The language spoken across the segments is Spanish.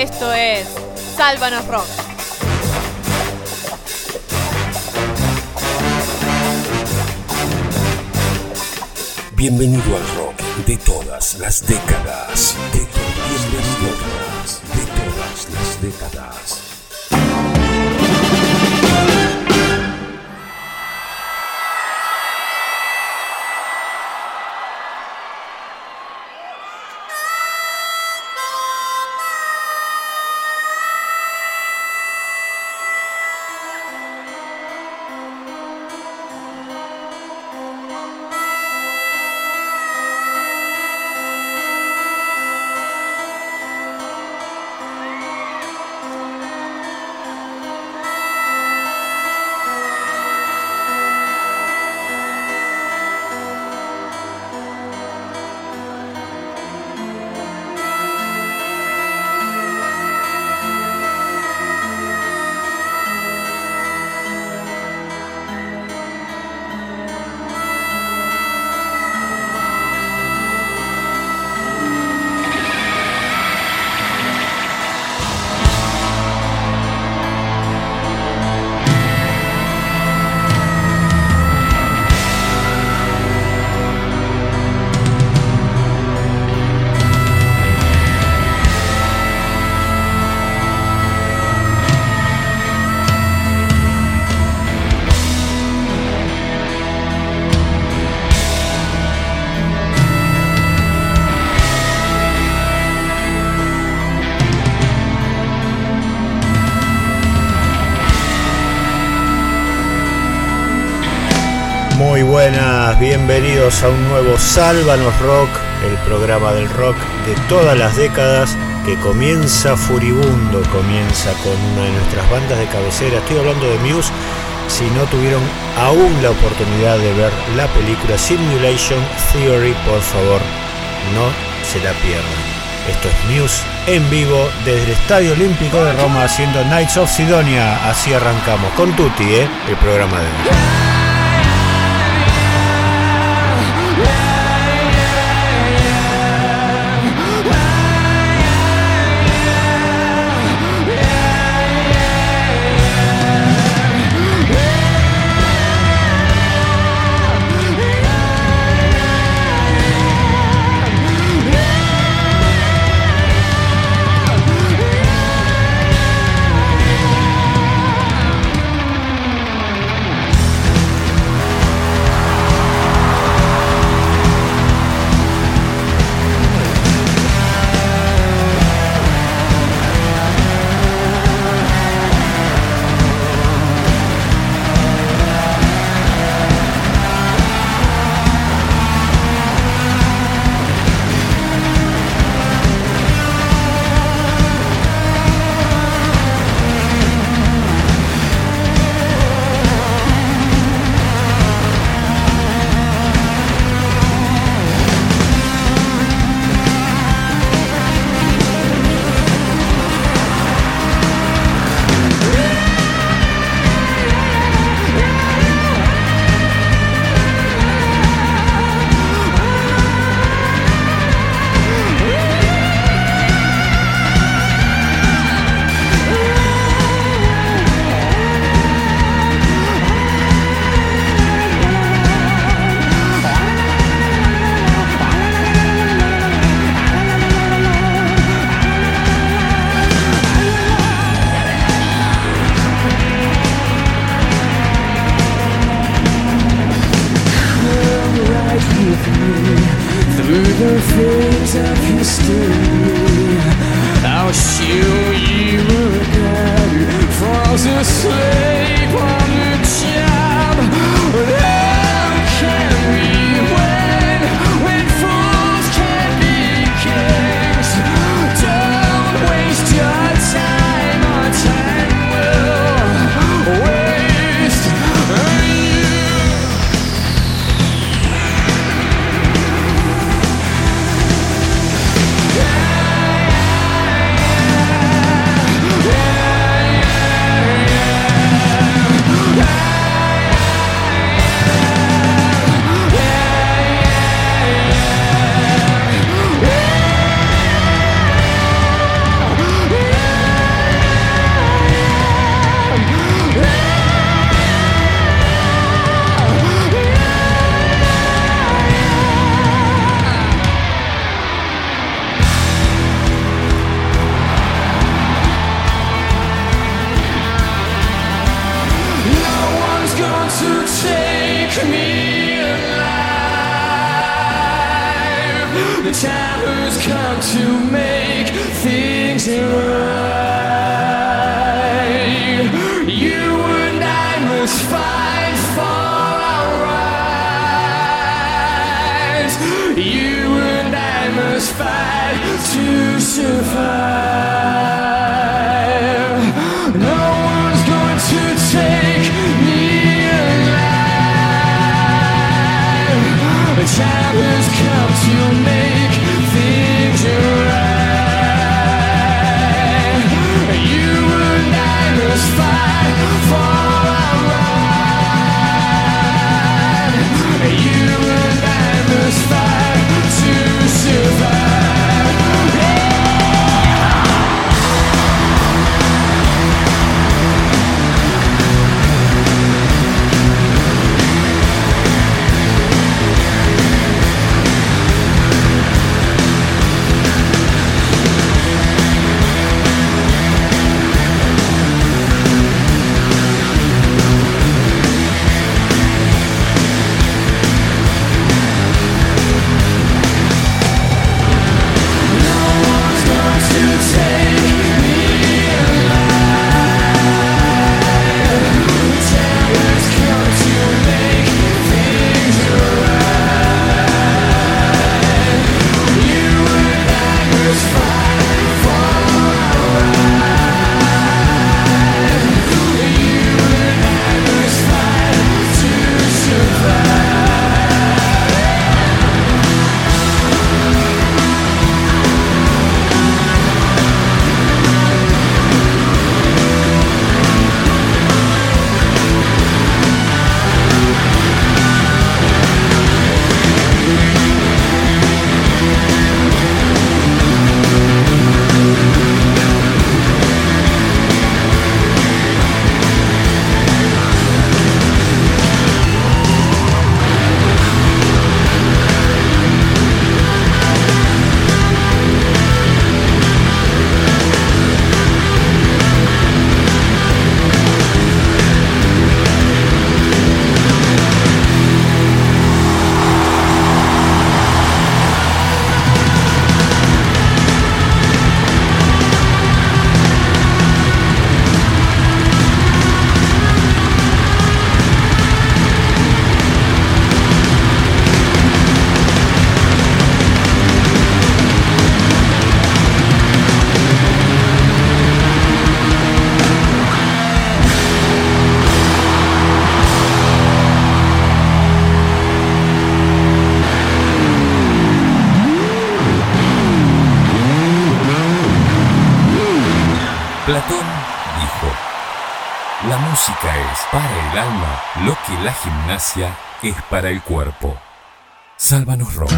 Esto es Sálvanos Rock. Bienvenido al rock de todas las décadas. De Bienvenido de todas las décadas. Bienvenidos a un nuevo Sálvanos Rock, el programa del rock de todas las décadas que comienza furibundo, comienza con una de nuestras bandas de cabecera. Estoy hablando de Muse. Si no tuvieron aún la oportunidad de ver la película Simulation Theory, por favor, no se la pierdan. Esto es Muse en vivo desde el Estadio Olímpico de Roma haciendo Knights of Sidonia. Así arrancamos con Tutti, ¿eh? el programa de hoy. Es para el cuerpo. Sálvanos Rock.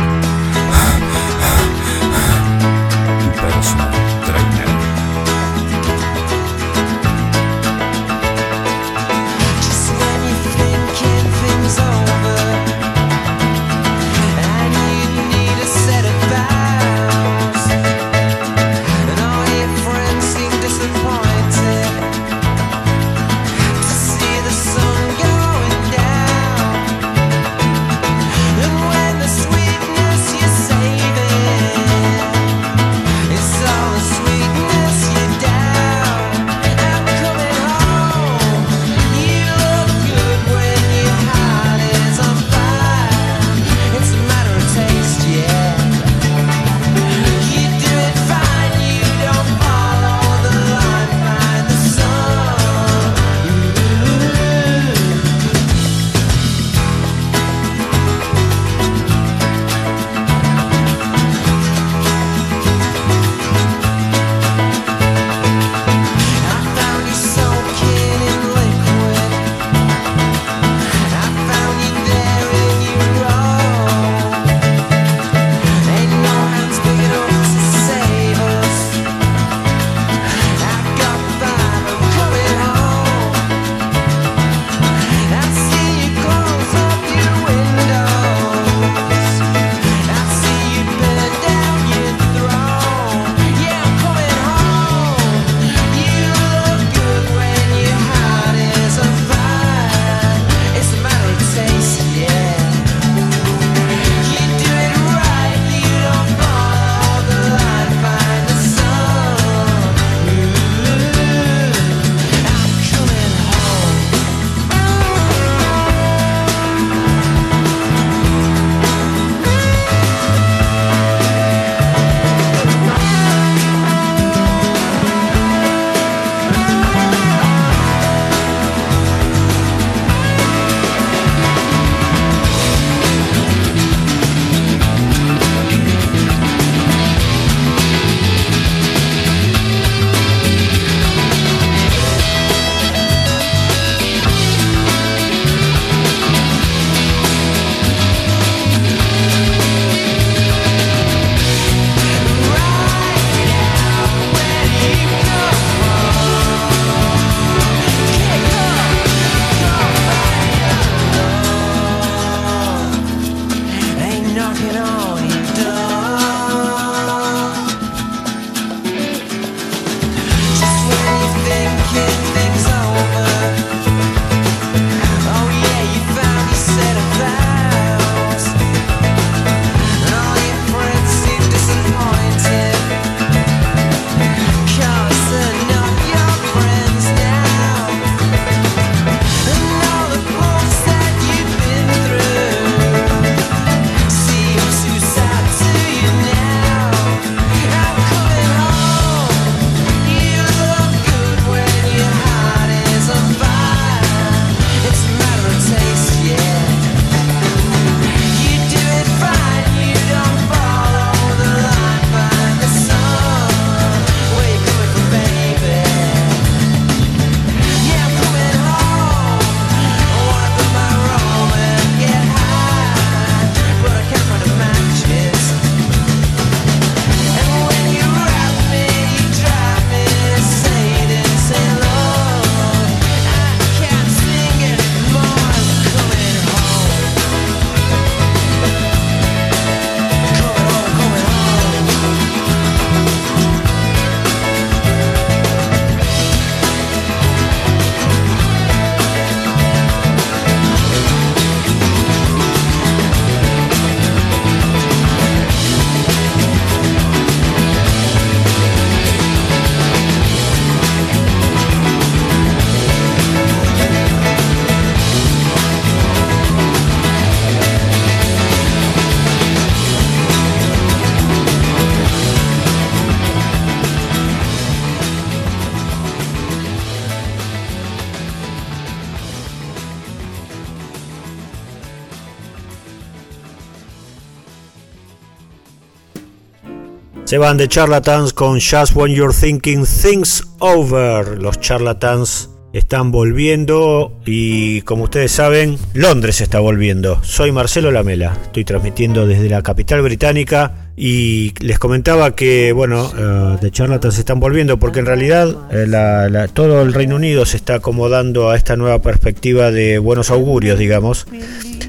Se van de charlatans con Just When You're Thinking Things Over. Los charlatans están volviendo y como ustedes saben, Londres está volviendo. Soy Marcelo Lamela, estoy transmitiendo desde la capital británica y les comentaba que, bueno, uh, de charlatans están volviendo porque en realidad eh, todo el Reino Unido se está acomodando a esta nueva perspectiva de buenos augurios, digamos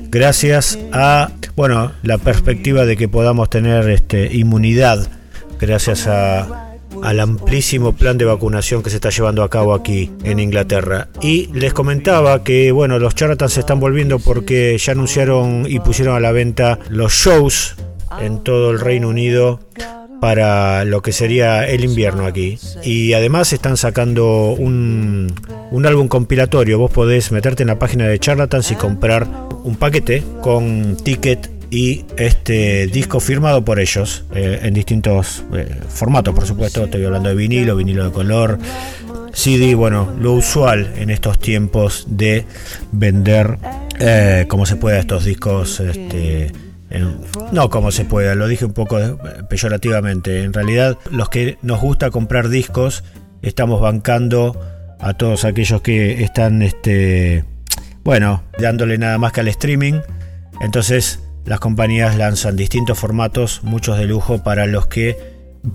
gracias a bueno la perspectiva de que podamos tener este, inmunidad gracias al amplísimo plan de vacunación que se está llevando a cabo aquí en Inglaterra. Y les comentaba que bueno, los charlatans se están volviendo porque ya anunciaron y pusieron a la venta los shows en todo el Reino Unido para lo que sería el invierno aquí. Y además están sacando un, un álbum compilatorio. Vos podés meterte en la página de Charlatans y comprar un paquete con ticket y este disco firmado por ellos eh, en distintos eh, formatos, por supuesto. Estoy hablando de vinilo, vinilo de color, CD, bueno, lo usual en estos tiempos de vender eh, como se pueda estos discos. Este, no como se pueda, lo dije un poco peyorativamente. En realidad, los que nos gusta comprar discos, estamos bancando a todos aquellos que están, este, bueno, dándole nada más que al streaming. Entonces, las compañías lanzan distintos formatos, muchos de lujo para los que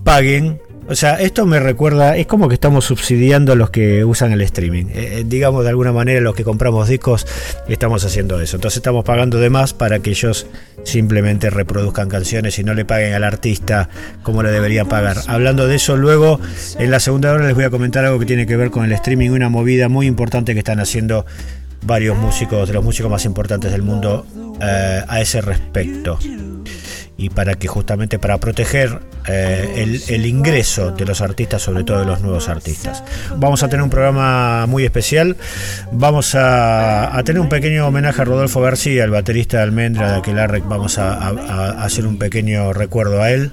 paguen. O sea, esto me recuerda, es como que estamos subsidiando a los que usan el streaming. Eh, digamos, de alguna manera, los que compramos discos, estamos haciendo eso. Entonces estamos pagando de más para que ellos simplemente reproduzcan canciones y no le paguen al artista como le debería pagar. Hablando de eso, luego, en la segunda hora les voy a comentar algo que tiene que ver con el streaming, una movida muy importante que están haciendo varios músicos, de los músicos más importantes del mundo eh, a ese respecto. Y para que justamente para proteger eh, el, ingreso de los artistas, sobre todo de los nuevos artistas. Vamos a tener un programa muy especial. Vamos a, tener un pequeño homenaje a Rodolfo García, el baterista de Almendra de Aquelarre. Vamos a hacer un pequeño recuerdo a él.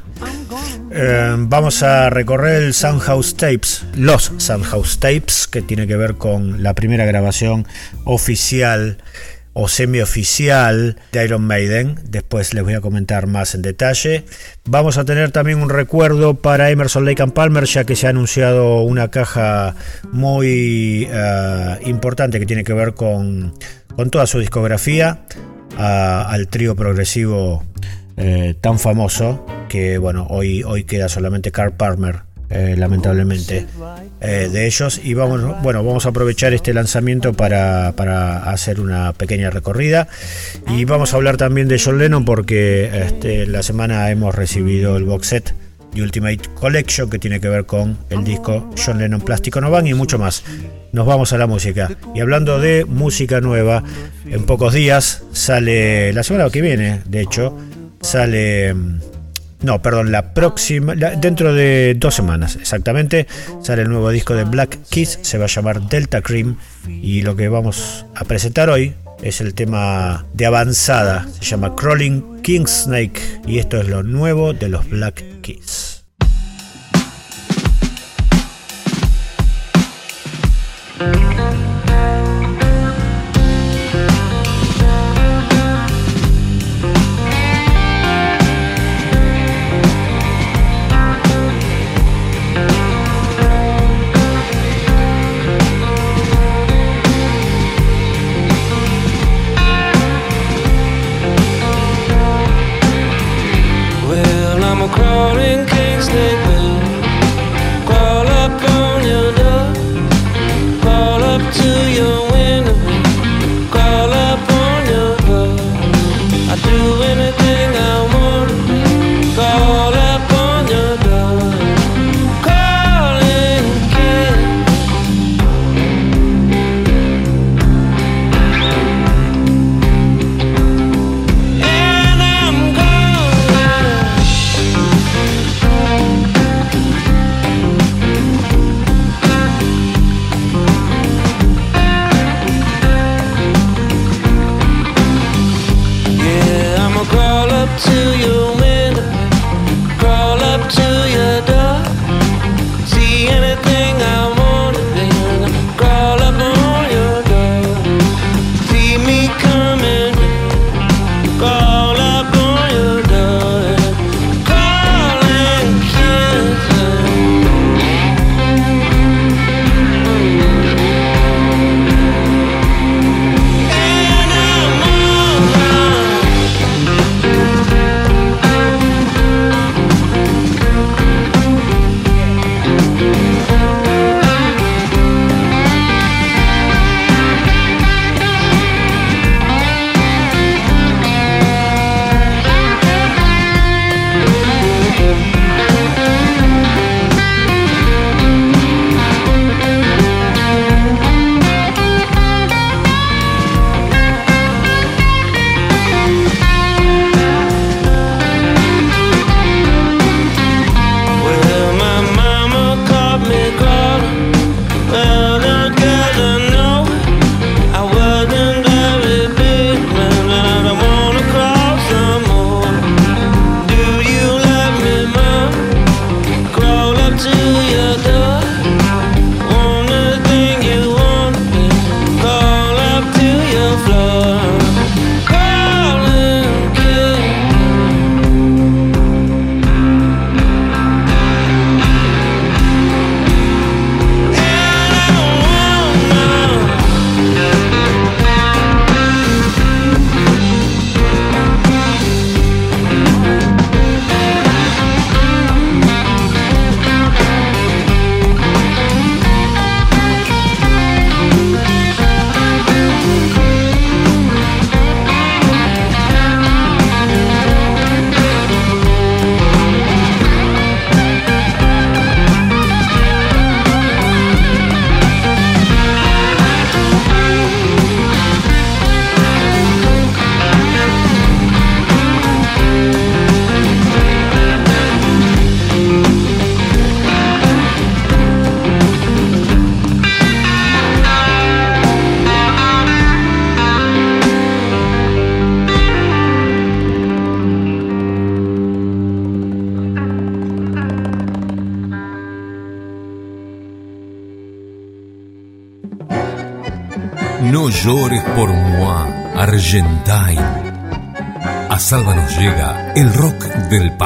Eh, vamos a recorrer el Soundhouse Tapes, los Soundhouse Tapes, que tiene que ver con la primera grabación oficial o semioficial de Iron Maiden. Después les voy a comentar más en detalle. Vamos a tener también un recuerdo para Emerson Lake and Palmer, ya que se ha anunciado una caja muy uh, importante que tiene que ver con, con toda su discografía, al trío progresivo eh, tan famoso que bueno hoy hoy queda solamente Carl Palmer eh, lamentablemente. Eh, de ellos y vamos bueno vamos a aprovechar este lanzamiento para, para, hacer una pequeña recorrida. Y vamos a hablar también de John Lennon porque este, la semana hemos recibido el box set The Ultimate Collection que tiene que ver con el disco John Lennon Plástico Novan y mucho más. Nos vamos a la música. Y hablando de música nueva en pocos días sale la semana que viene de hecho sale no, perdón, la próxima, dentro de dos semanas exactamente, sale el nuevo disco de Black Kiss, se va a llamar Delta Cream y lo que vamos a presentar hoy es el tema de avanzada, se llama Crawling King Snake y esto es lo nuevo de los Black Kiss.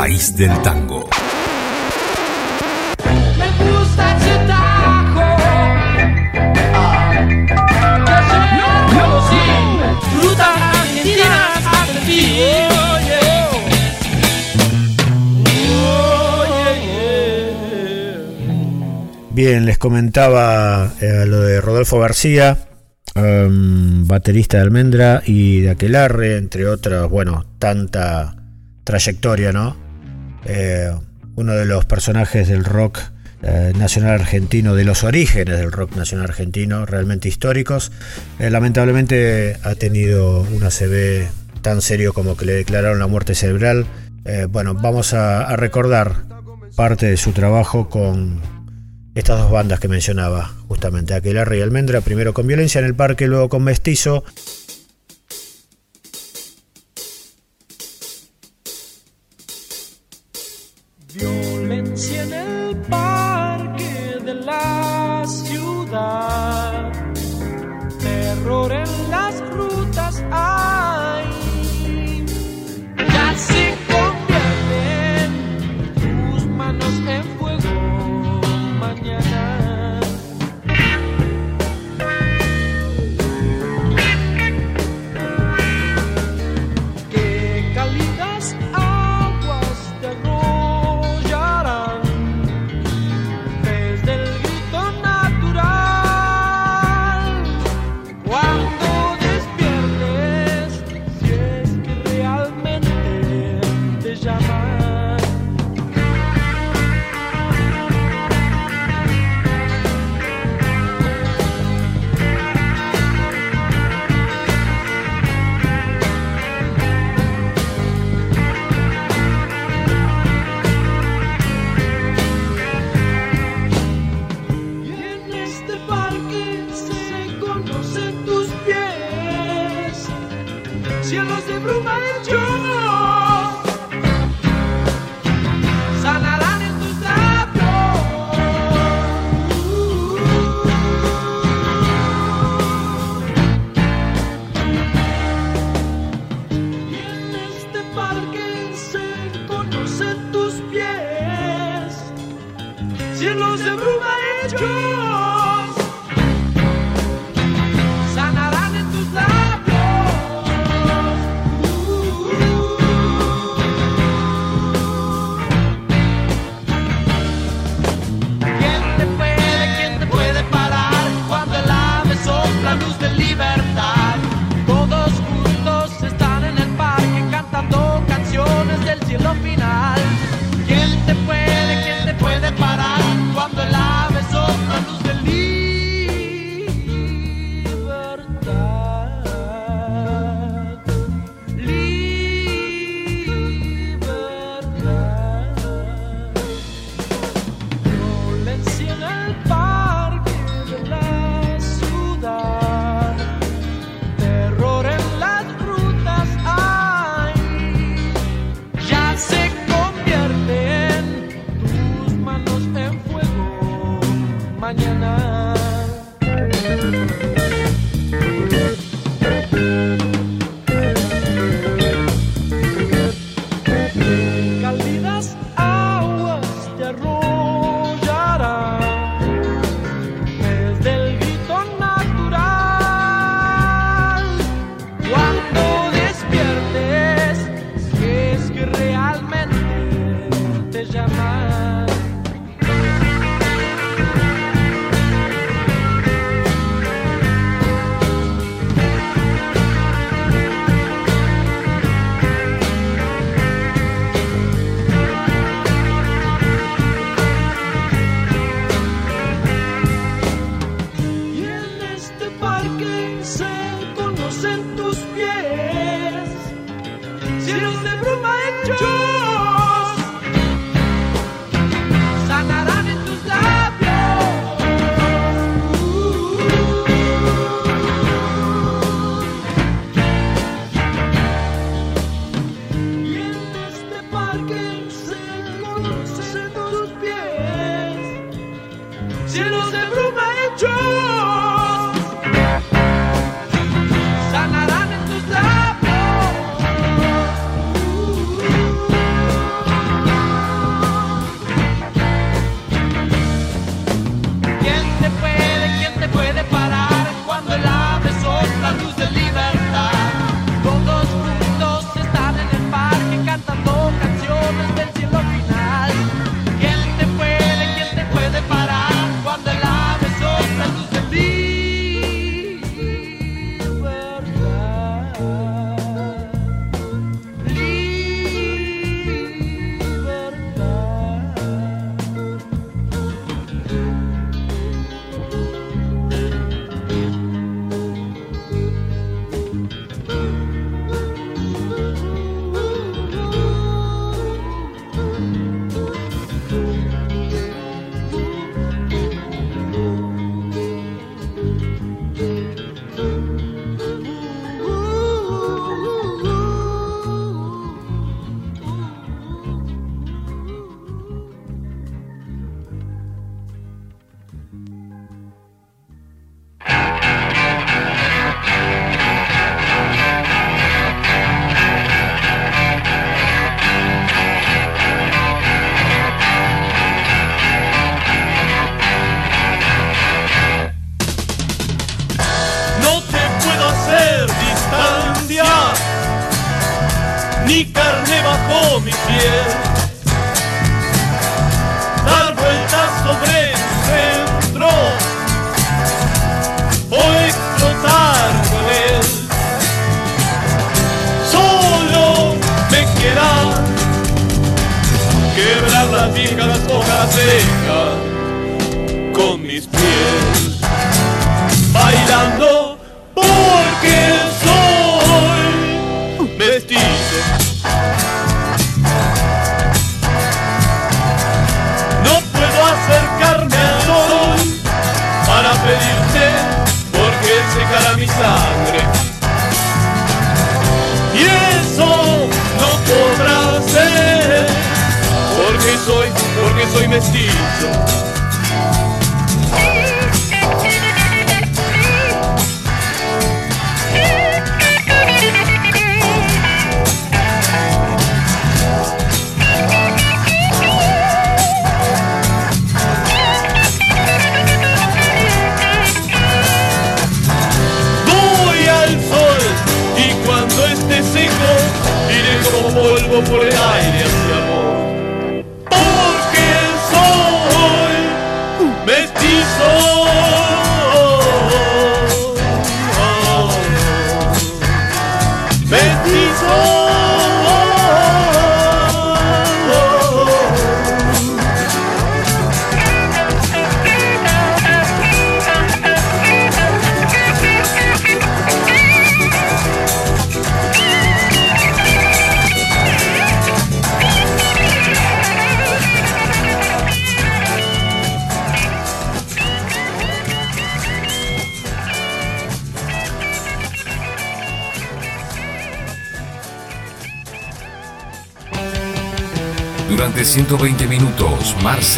del país del tango. Me gusta ese tajo. No, no, sí. Frutas argentinas hasta ti. Oh, yeah. Oh, yeah. Bien, les comentaba eh, lo de Rodolfo García, em, baterista de Almendra y de Aquelarre, entre otras, bueno, tanta trayectoria, ¿no? De los personajes del rock eh, nacional argentino, de los orígenes del rock nacional argentino, realmente históricos. Eh, lamentablemente ha tenido un ACV tan serio como que le declararon la muerte cerebral. Eh, bueno, vamos a, a recordar parte de su trabajo con estas dos bandas que mencionaba, justamente Aquelarre y Almendra, primero con Violencia en el Parque, luego con Mestizo.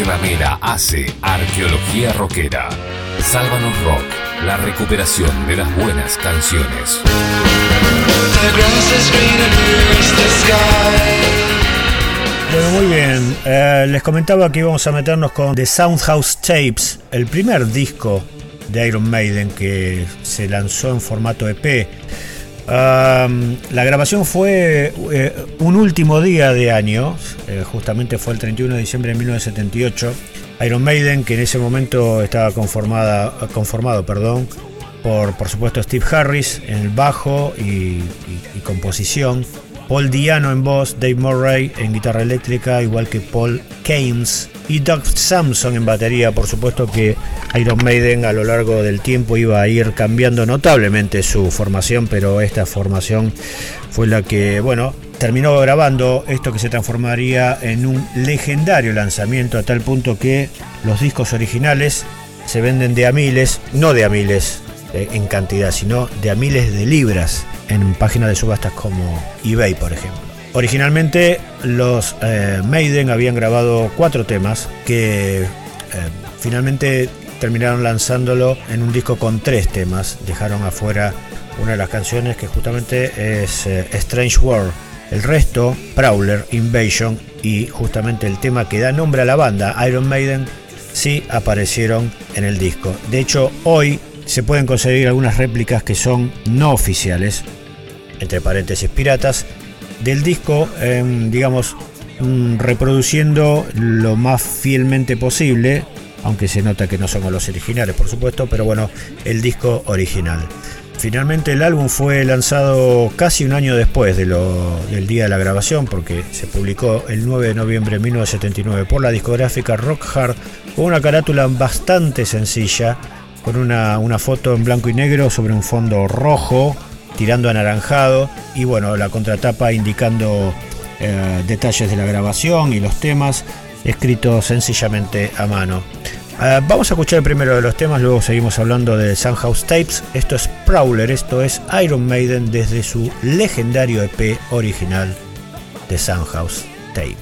Minutos, Marcela Mera hace arqueología rockera. Sálvanos Rock, la recuperación de las buenas canciones. Bueno, muy bien. Eh, les comentaba que íbamos a meternos con The Soundhouse Tapes, el primer disco de Iron Maiden que se lanzó en formato EP. La grabación fue eh, un último día de año, eh, justamente fue el 31 de diciembre de 1978. Iron Maiden, que en ese momento estaba conformada, conformado perdón, por, por supuesto Steve Harris en el bajo y composición, Paul Diano en voz, Dave Murray en guitarra eléctrica, igual que Paul Kames y Doug Samson en batería. Por supuesto que Iron Maiden a lo largo del tiempo iba a ir cambiando notablemente su formación, pero esta formación fue la que, bueno, terminó grabando esto que se transformaría en un legendario lanzamiento a tal punto que los discos originales se venden de a miles, no de a miles en cantidad, sino de a miles de libras en páginas de subastas como eBay, por ejemplo. Originalmente los eh, Maiden habían grabado cuatro temas que eh, finalmente terminaron lanzándolo en un disco con tres temas. Dejaron afuera una de las canciones que justamente es eh, Strange World. El resto, Prowler, Invasion y justamente el tema que da nombre a la banda, Iron Maiden, sí aparecieron en el disco. De hecho, hoy se pueden conseguir algunas réplicas que son no oficiales, entre paréntesis piratas, del disco, em, digamos, mm, reproduciendo lo más fielmente posible, aunque se nota que no son los originales, por supuesto, pero bueno, el disco original. Finalmente el álbum fue lanzado casi un año después del día de la grabación, porque se publicó el 9 de noviembre de 1979 por la discográfica Rock Hard, con una carátula bastante sencilla, con una, una foto en blanco y negro sobre un fondo rojo, tirando anaranjado, y bueno, la contratapa indicando eh, detalles de la grabación y los temas, escritos sencillamente a mano. Eh, vamos a escuchar primero de los temas, luego seguimos hablando de Sunhouse Tapes. Esto es Prowler, esto es Iron Maiden desde su legendario EP original de Sunhouse Tape.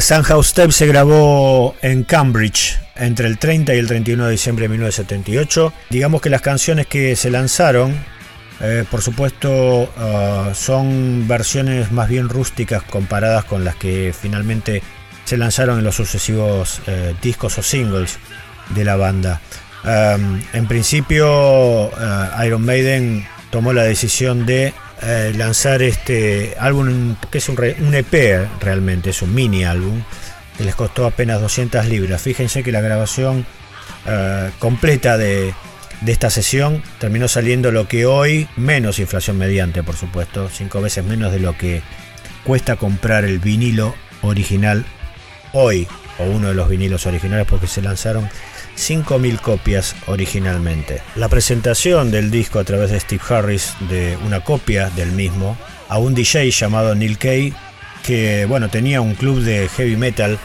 The Sunhouse Tape se grabó en Cambridge entre el 30 y el 31 de diciembre de 1978. Digamos que las canciones que se lanzaron, eh, por supuesto, uh, son versiones más bien rústicas comparadas con las que finalmente se lanzaron en los sucesivos eh, discos o singles de la banda. En principio, uh, Iron Maiden tomó la decisión de eh, lanzar este álbum que es un, un, EP realmente, es un mini álbum que les costó apenas 200 libras. Fíjense que la grabación eh, completa de, de, esta sesión terminó saliendo lo que hoy, menos inflación mediante, por supuesto, cinco veces menos de lo que cuesta comprar el vinilo original hoy, o uno de los vinilos originales, porque se lanzaron 5.000 copias originalmente. La presentación del disco a través de Steve Harris de una copia del mismo a un DJ llamado Neil Kay que bueno tenía un club de heavy metal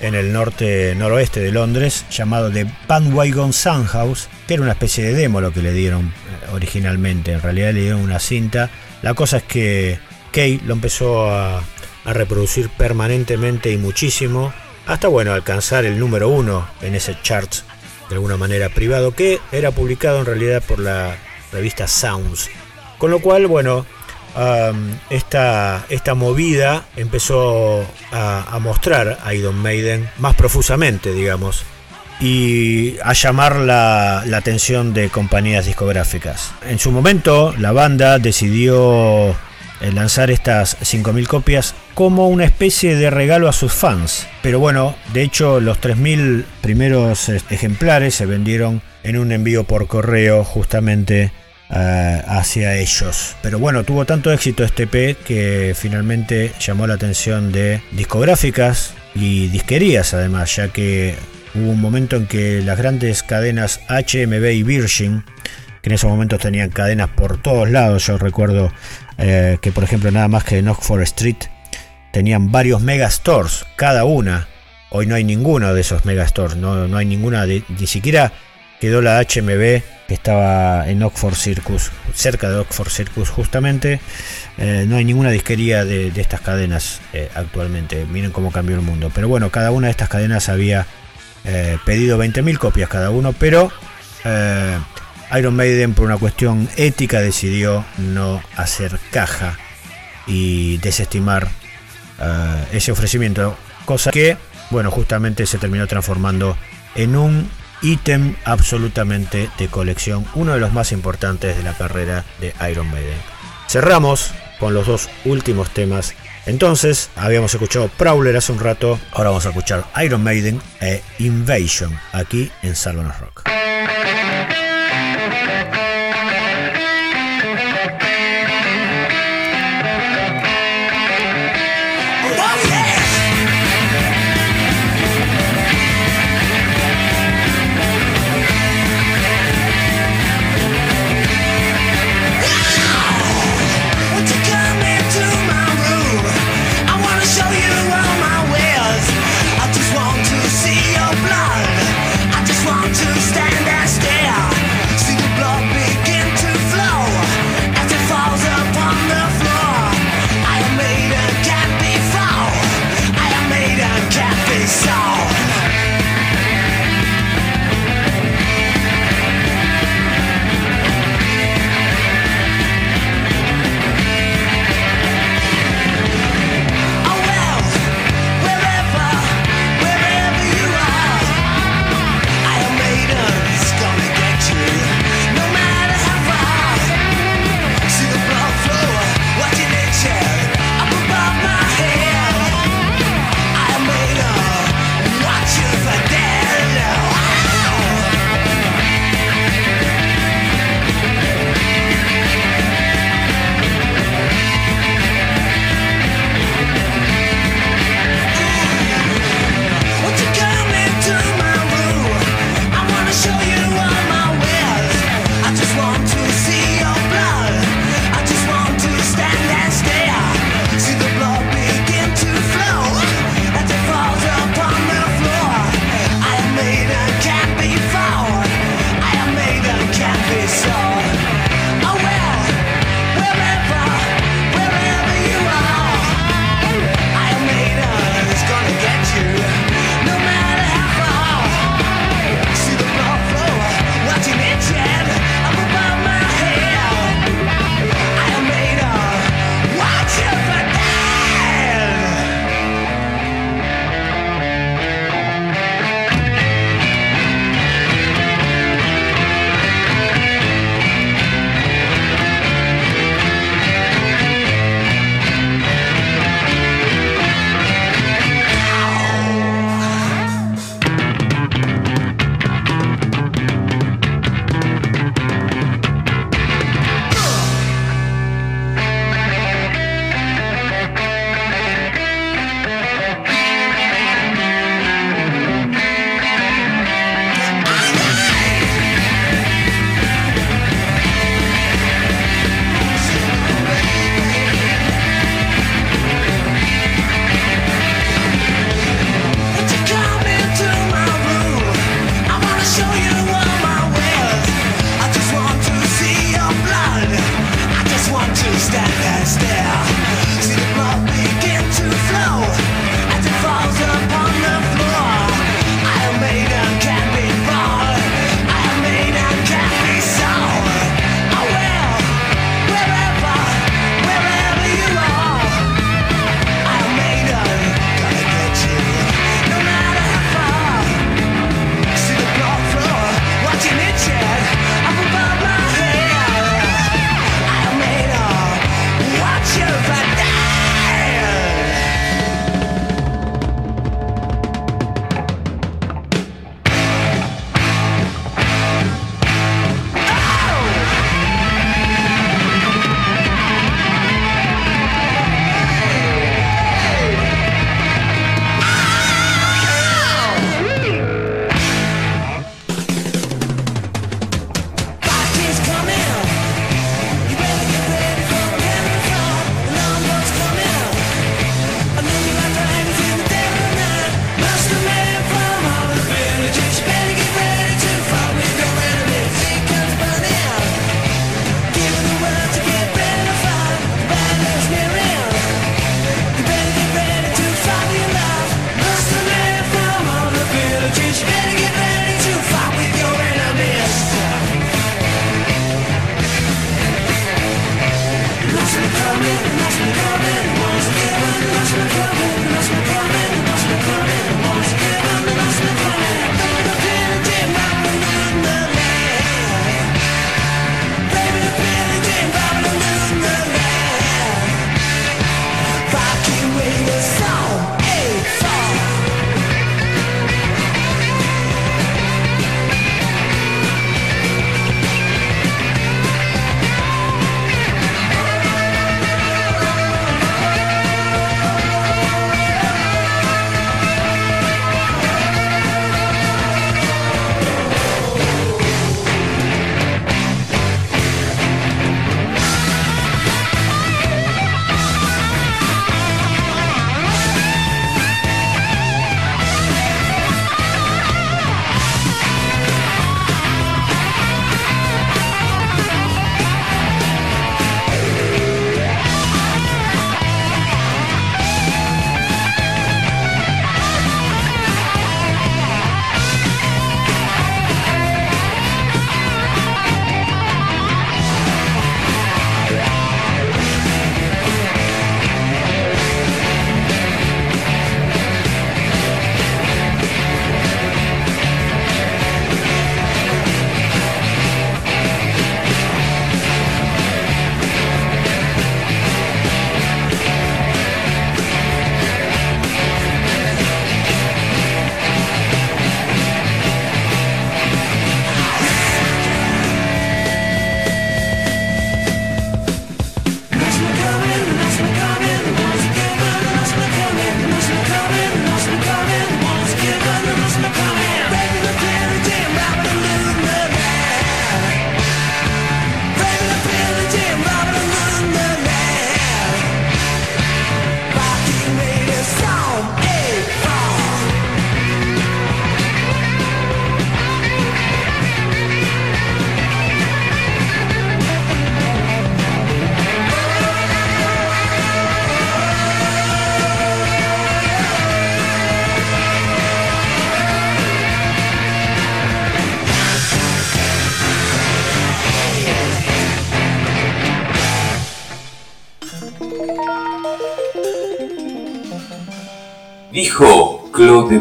en el norte noroeste de Londres llamado The Bandwagon Soundhouse que era una especie de demo lo que le dieron eh, originalmente en realidad le dieron una cinta la cosa es que Kay lo empezó a, a reproducir permanentemente y muchísimo hasta bueno alcanzar el número uno en ese chart de alguna manera privado, que era publicado en realidad por la revista Sounds. Con lo cual, bueno, um, esta, esta, movida empezó a, mostrar a Iron Maiden más profusamente, digamos, y a llamar la, la atención de compañías discográficas. En su momento, la banda decidió eh, lanzar estas 5.000 copias como una especie de regalo a sus fans. Pero bueno, de hecho los 3.000 primeros ejemplares se vendieron en un envío por correo justamente eh, hacia ellos. Pero bueno, tuvo tanto éxito este P que finalmente llamó la atención de discográficas y disquerías además, ya que hubo un momento en que las grandes cadenas HMB y Virgin, que en esos momentos tenían cadenas por todos lados, yo recuerdo eh, que por ejemplo nada más que en Oxford Street tenían varios megastores, cada una. Hoy no hay ninguno de esos megastores, no, no hay ninguna, ni siquiera quedó la HMB que estaba en Oxford Circus, cerca de Oxford Circus justamente. Eh, no hay ninguna disquería de, estas cadenas eh, actualmente. Miren cómo cambió el mundo. Pero bueno, cada una de estas cadenas había pedido 20.000 copias cada uno, pero Iron Maiden por una cuestión ética decidió no hacer caja y desestimar eh, ese ofrecimiento, cosa que, bueno, justamente se terminó transformando en un ítem absolutamente de colección, uno de los más importantes de la carrera de Iron Maiden. Cerramos con los dos últimos temas. Entonces, habíamos escuchado Prowler hace un rato, ahora vamos a escuchar Iron Maiden e Invasion aquí en Salonos Rock.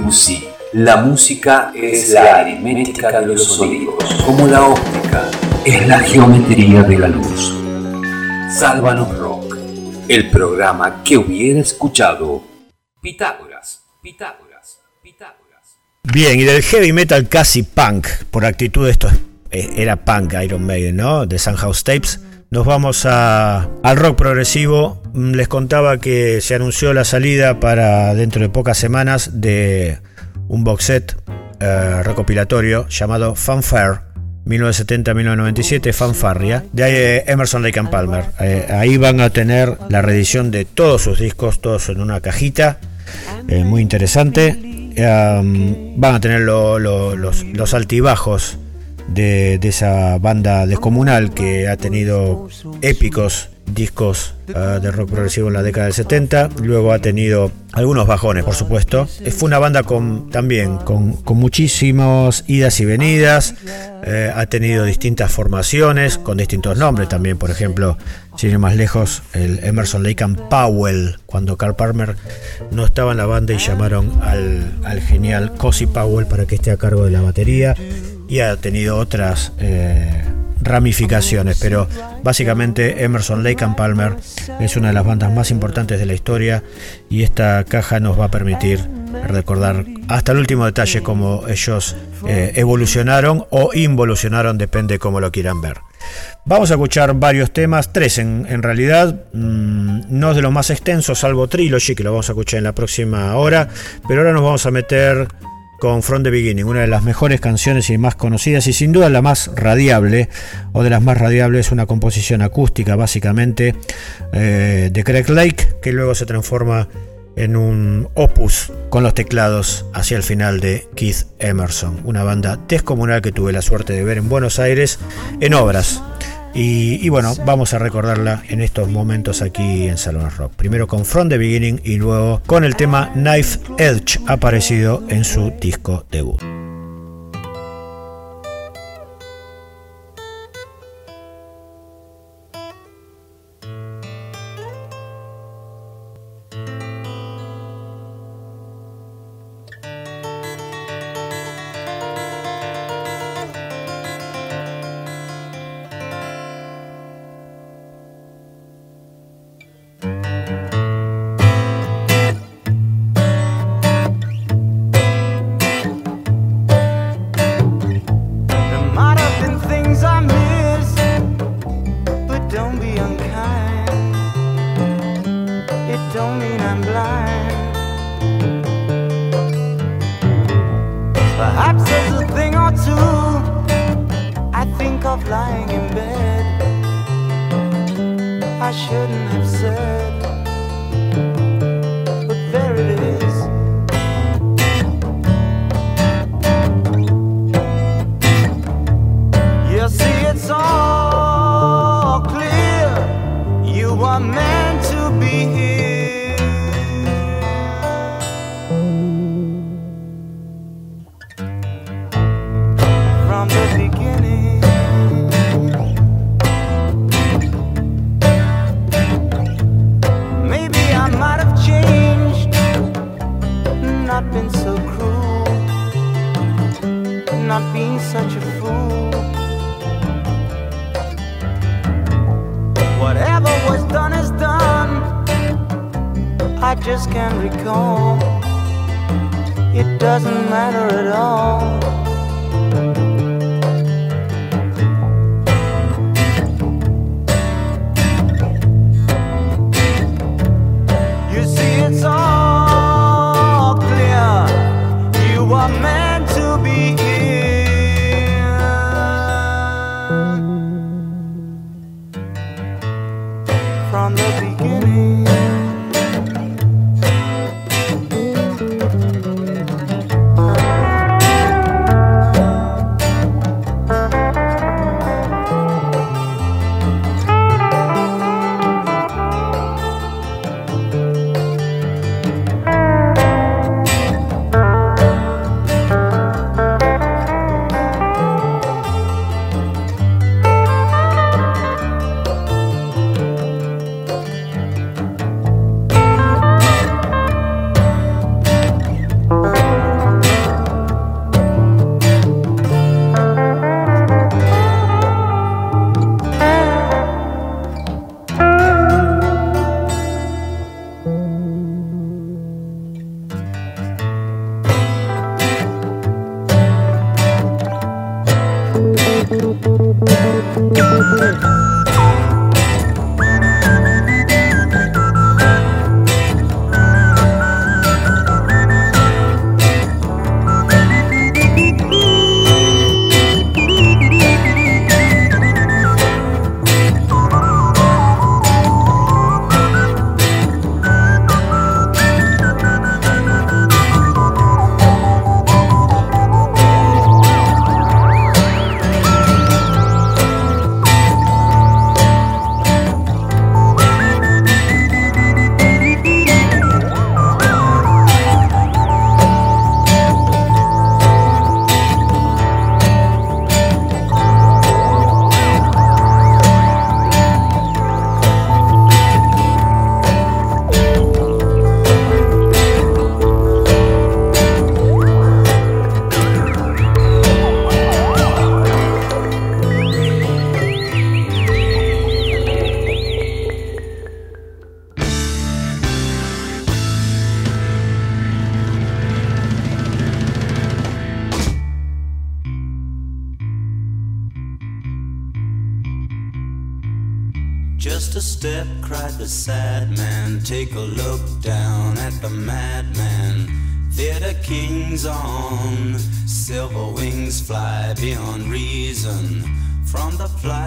Debussy, la música es la aritmética de los sonidos, como la óptica es la geometría de la luz. Sálvanos Rock, el programa que hubiera escuchado Pitágoras, Pitágoras, Pitágoras. Bien, y del heavy metal casi punk, por actitud esto eh, era punk Iron Maiden, ¿no? De Sunhouse Tapes. Nos vamos al rock progresivo. Mm, Les contaba que se anunció la salida para dentro de pocas semanas de un box set eh, recopilatorio llamado Fanfare 1970-1997, Fanfarria, de eh, Emerson Lake and Palmer. Eh, ahí van a tener la reedición de todos sus discos, todos en una cajita, muy interesante. Van a tener lo- lo- los, los altibajos de, de esa banda descomunal que ha tenido épicos discos ah, de rock progresivo en la década del 70. Luego ha tenido algunos bajones, por supuesto. Eh, Fue una banda con también con, con muchísimas idas y venidas. Eh, ha tenido distintas formaciones con distintos nombres también. Por ejemplo, sin ir más lejos, el Emerson Lake and Powell, cuando Carl Palmer no estaba en la banda y llamaron al, al genial Cosi Powell para que esté a cargo de la batería. Y ha tenido otras eh, ramificaciones, pero básicamente Emerson Lake and Palmer es una de las bandas más importantes de la historia y esta caja nos va a permitir recordar hasta el último detalle cómo ellos eh, evolucionaron o involucionaron, depende cómo lo quieran ver. Vamos a escuchar varios temas, tres en, realidad, mm, no de los más extensos, salvo Trilogy, que lo vamos a escuchar en la próxima hora, pero ahora nos vamos a meter con From the Beginning, una de las mejores canciones y más conocidas y sin duda la más radiable, o de las más radiables, una composición acústica básicamente eh, de Craig Lake, que luego se transforma en un opus con los teclados hacia el final de Keith Emerson, una banda descomunal que tuve la suerte de ver en Buenos Aires en obras. Y, bueno, vamos a recordarla en estos momentos aquí en Salón Rock. Primero con From the Beginning y luego con el tema Knife Edge aparecido en su disco debut.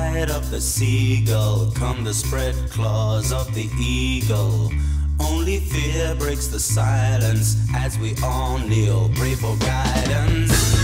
flight of the seagull come the spread claws of the eagle. Only fear breaks the silence as we all kneel, pray for guidance.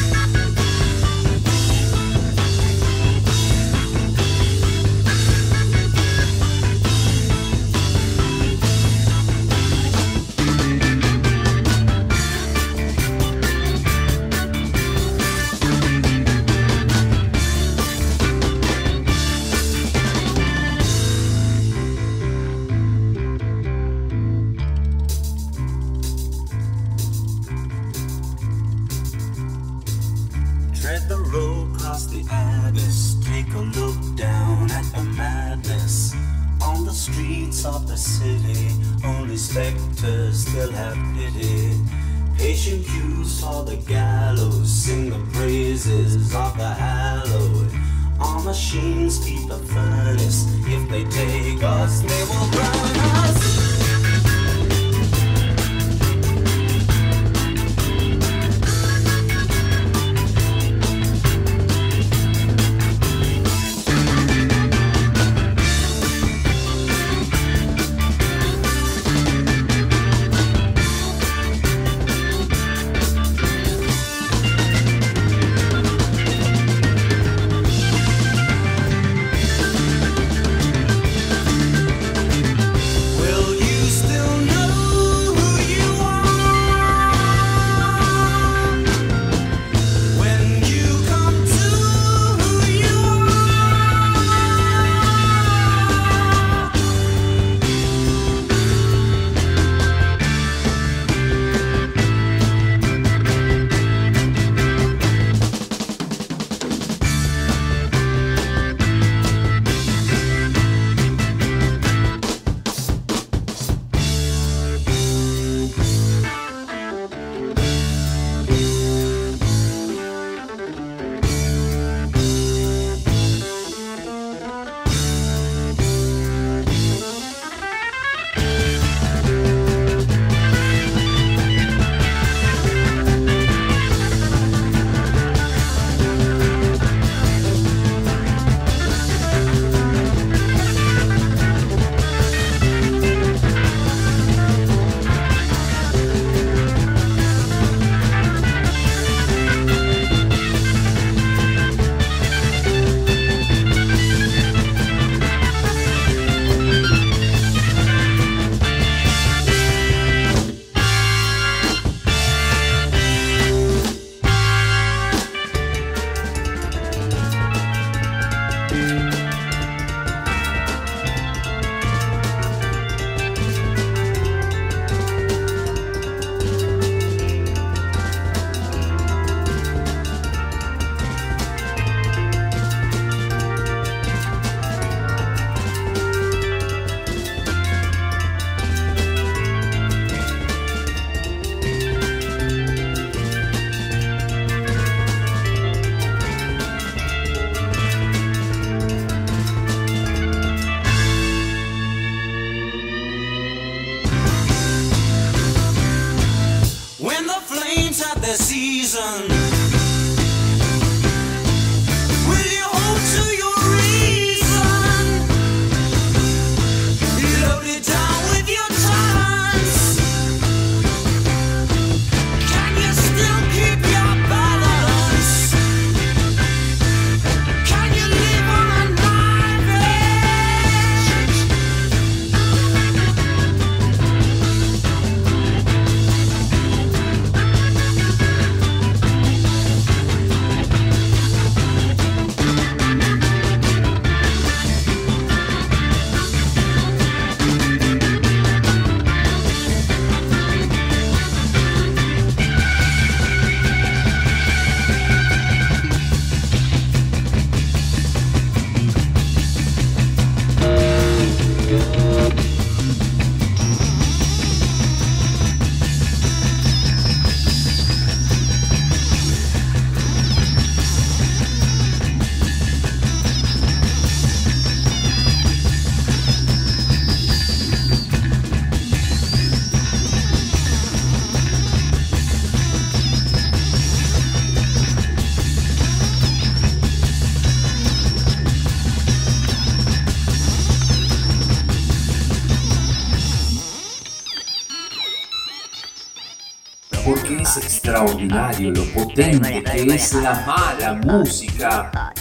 Extraordinario lo potente que es la mala música.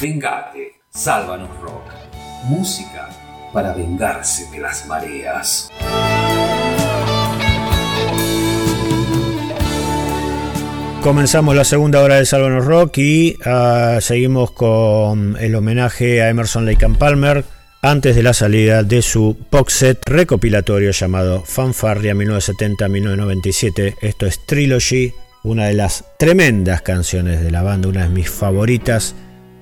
Vengate, sálvanos rock. Música para vengarse de las mareas. Comenzamos la segunda hora de Sálvanos Rock y ah, seguimos con el homenaje a Emerson Lake and Palmer antes de la salida de su box set recopilatorio llamado Fanfarria 1970-1997. Esto es Trilogy, una de las tremendas canciones de la banda, una de mis favoritas,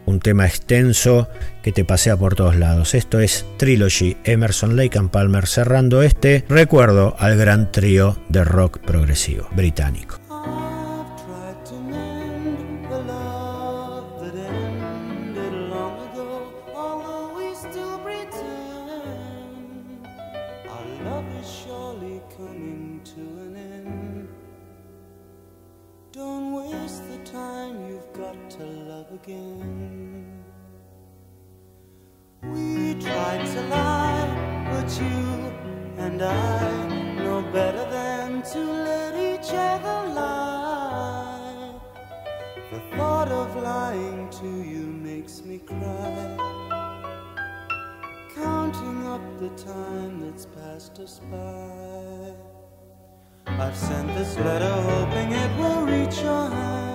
un tema extenso que te pasea por todos lados. Esto es Trilogy, Emerson Lake and Palmer cerrando este recuerdo al gran trío de rock progresivo británico. Time, you've got to love again. We tried to lie, but you and I know better than to let each other lie. The thought of lying to you makes me cry. Counting up the time that's passed us by. I've sent this letter hoping it will reach your hand.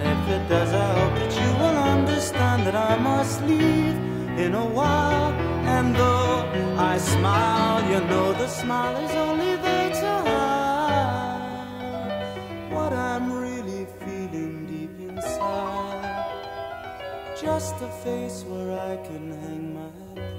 And if it does, I hope that you will understand that I must leave in a while. And though I smile, you know the smile is only there to hide what I'm really feeling deep inside. Just a face where I can hang my pride.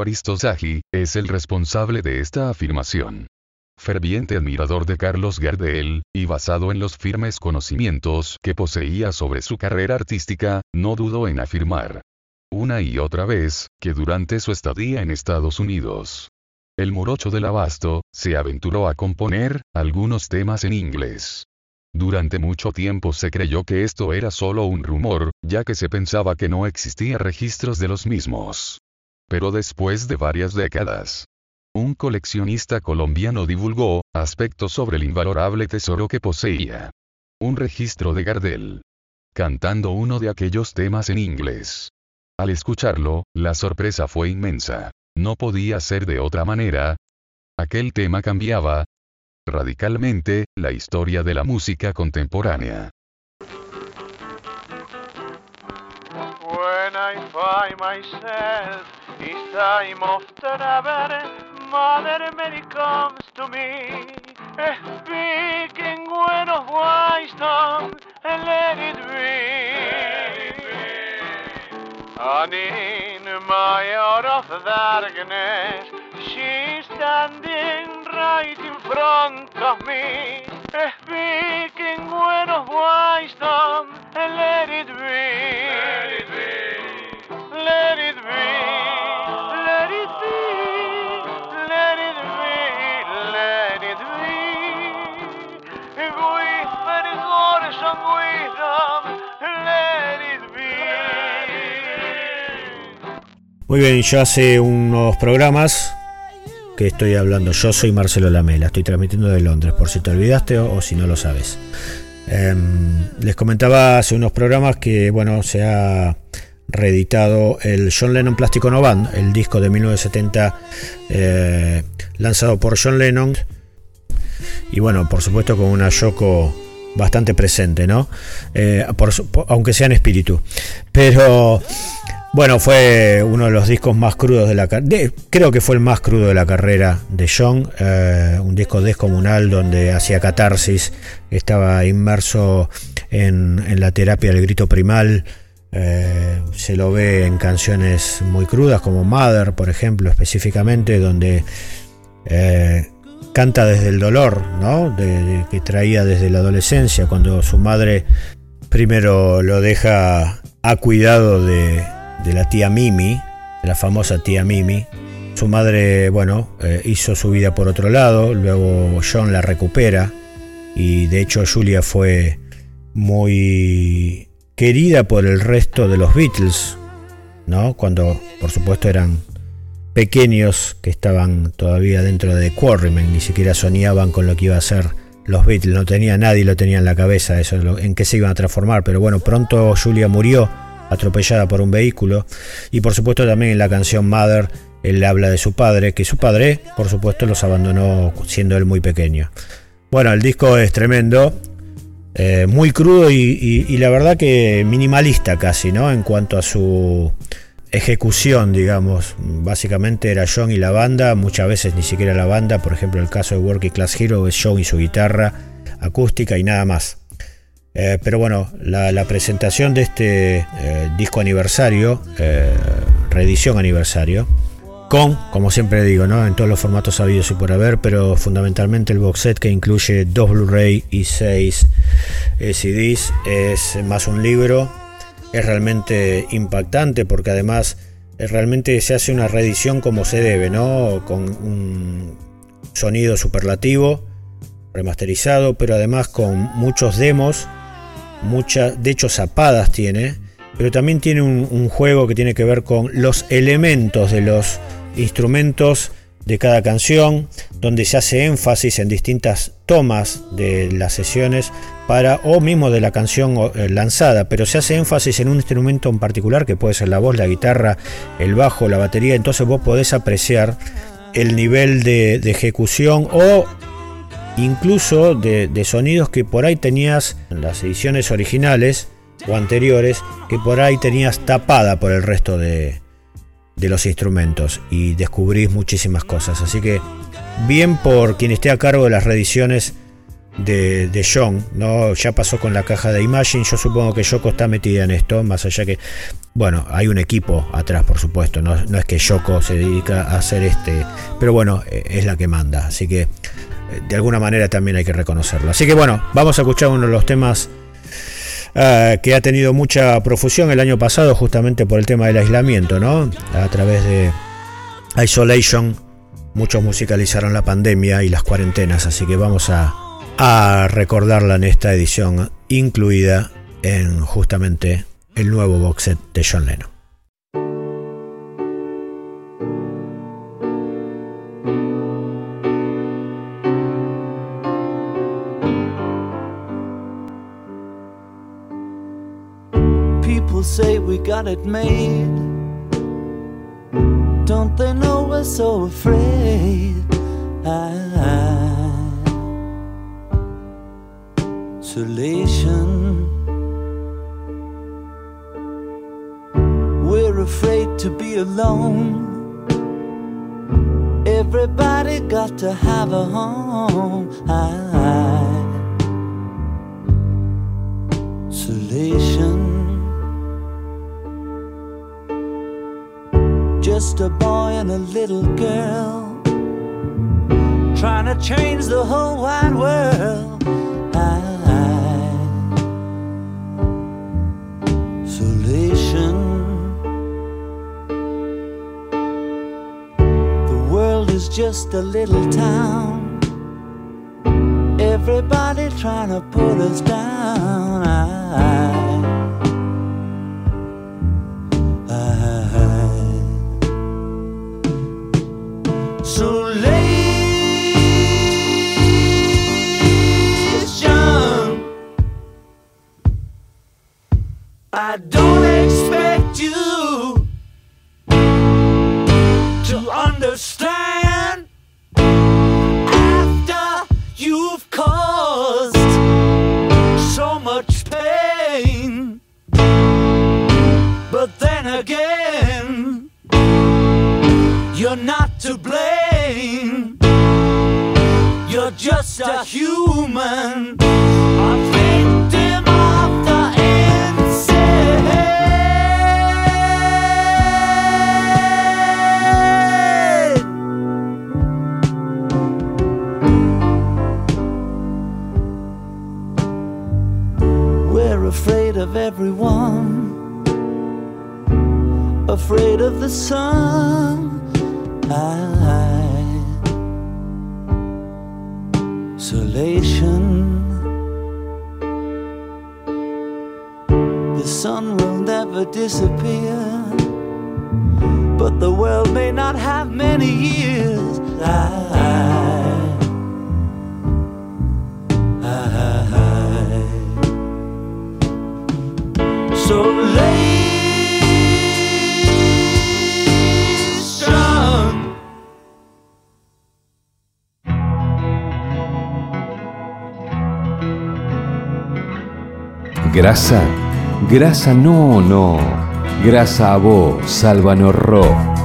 Aristosagi, es el responsable de esta afirmación. Ferviente admirador de Carlos Gardel, y basado en los firmes conocimientos que poseía sobre su carrera artística, no dudó en afirmar una y otra vez, que durante su estadía en Estados Unidos, el morocho del abasto, se aventuró a componer, algunos temas en inglés. Durante mucho tiempo se creyó que esto era solo un rumor, ya que se pensaba que no existía registros de los mismos. Pero después de varias décadas, un coleccionista colombiano divulgó, aspectos sobre el invalorable tesoro que poseía. Un registro de Gardel. Cantando uno de aquellos temas en inglés. Al escucharlo, la sorpresa fue inmensa. No podía ser de otra manera. Aquel tema cambiaba radicalmente la historia de la música contemporánea. It's time of travel. Mother Mary comes to me, speaking word of wisdom, and let it be. And in my hour of darkness, she's standing right in front of me, speaking word of wisdom, and let it be. Let it be. Muy bien, yo hace unos programas que estoy hablando. Yo soy Marcelo Lamela, estoy transmitiendo de Londres, por si te olvidaste o, si no lo sabes. Em, les comentaba hace unos programas que bueno se ha reeditado el John Lennon Plástico No el disco de 1970 eh, lanzado por John Lennon y bueno por supuesto con una Yoko bastante presente, ¿no? Eh, aunque sea en espíritu, pero bueno, fue uno de los discos más crudos de la carrera. Creo que fue el más crudo de la carrera de John. eh, un disco descomunal donde hacía catarsis. Estaba inmerso en, la terapia del grito primal. eh, se lo ve en canciones muy crudas como Mother, por ejemplo, específicamente, donde eh, canta desde el dolor, ¿no? Que traía desde la adolescencia, cuando su madre primero lo deja a cuidado de, de la tía Mimi, la famosa tía Mimi. Su madre, bueno, eh, hizo su vida por otro lado, luego John la recupera y de hecho Julia fue muy querida por el resto de los Beatles, ¿no? Cuando por supuesto eran pequeños que estaban todavía dentro de Quarrymen, ni siquiera soñaban con lo que iba a ser los Beatles, no tenía nadie lo tenía en la cabeza eso en qué se iban a transformar, pero bueno, pronto Julia murió atropellada por un vehículo y por supuesto también en la canción Mother él habla de su padre, que su padre por supuesto los abandonó siendo él muy pequeño. Bueno, el disco es tremendo, eh, muy crudo y, y- y la verdad que minimalista casi, ¿no? En cuanto a su ejecución, digamos. Básicamente era John y la banda, muchas veces ni siquiera la banda, por ejemplo el caso de Working Class Hero es John y su guitarra acústica y nada más. Eh, pero bueno, la, presentación de este eh, disco aniversario, eh, reedición aniversario, con, como siempre digo, ¿no? en todos los formatos habidos y por haber, pero fundamentalmente el box set que incluye dos Blu-ray y seis CDs, es más un libro, es realmente impactante porque además realmente se hace una reedición como se debe, ¿no? Con un sonido superlativo, remasterizado, pero además con muchos demos muchas, de hecho zapadas tiene, pero también tiene un, juego que tiene que ver con los elementos de los instrumentos de cada canción, donde se hace énfasis en distintas tomas de las sesiones para o mismo de la canción eh, lanzada, pero se hace énfasis en un instrumento en particular que puede ser la voz, la guitarra, el bajo, la batería, entonces vos podés apreciar el nivel de, de ejecución o incluso de, sonidos que por ahí tenías en las ediciones originales o anteriores que por ahí tenías tapada por el resto de, los instrumentos y descubrís muchísimas cosas. Así que bien por quien esté a cargo de las reediciones de, de John, ¿no? ya pasó con la caja de Imagine, yo supongo que Yoko está metida en esto, más allá que, bueno, hay un equipo atrás, por supuesto, no, no es que Yoko se dedica a hacer este, pero bueno, eh, es la que manda, así que de alguna manera también hay que reconocerlo. Así que bueno, vamos a escuchar uno de los temas Uh, que ha tenido mucha profusión el año pasado justamente por el tema del aislamiento, ¿no? A través de Isolation, muchos musicalizaron la pandemia y las cuarentenas, así que vamos a, a recordarla en esta edición incluida en justamente el nuevo box set de John Lennon. Got it made. Don't they know we're so afraid? Isolation. We're afraid to be alone. Everybody got to have a home. Isolation. Just a boy and a little girl trying to change the whole wide world. Isolation. The world is just a little town. Everybody trying to put us down. Isolation. I don't expect you to understand just a human, a victim of the insane. We're afraid of everyone, afraid of the sun. Ah, ah. Isolation. The sun will never disappear, but the world may not have many years. Ah, ah, ah. Isolation. Grasa, grasa no, no. Grasa a vos, Sálvano Rock.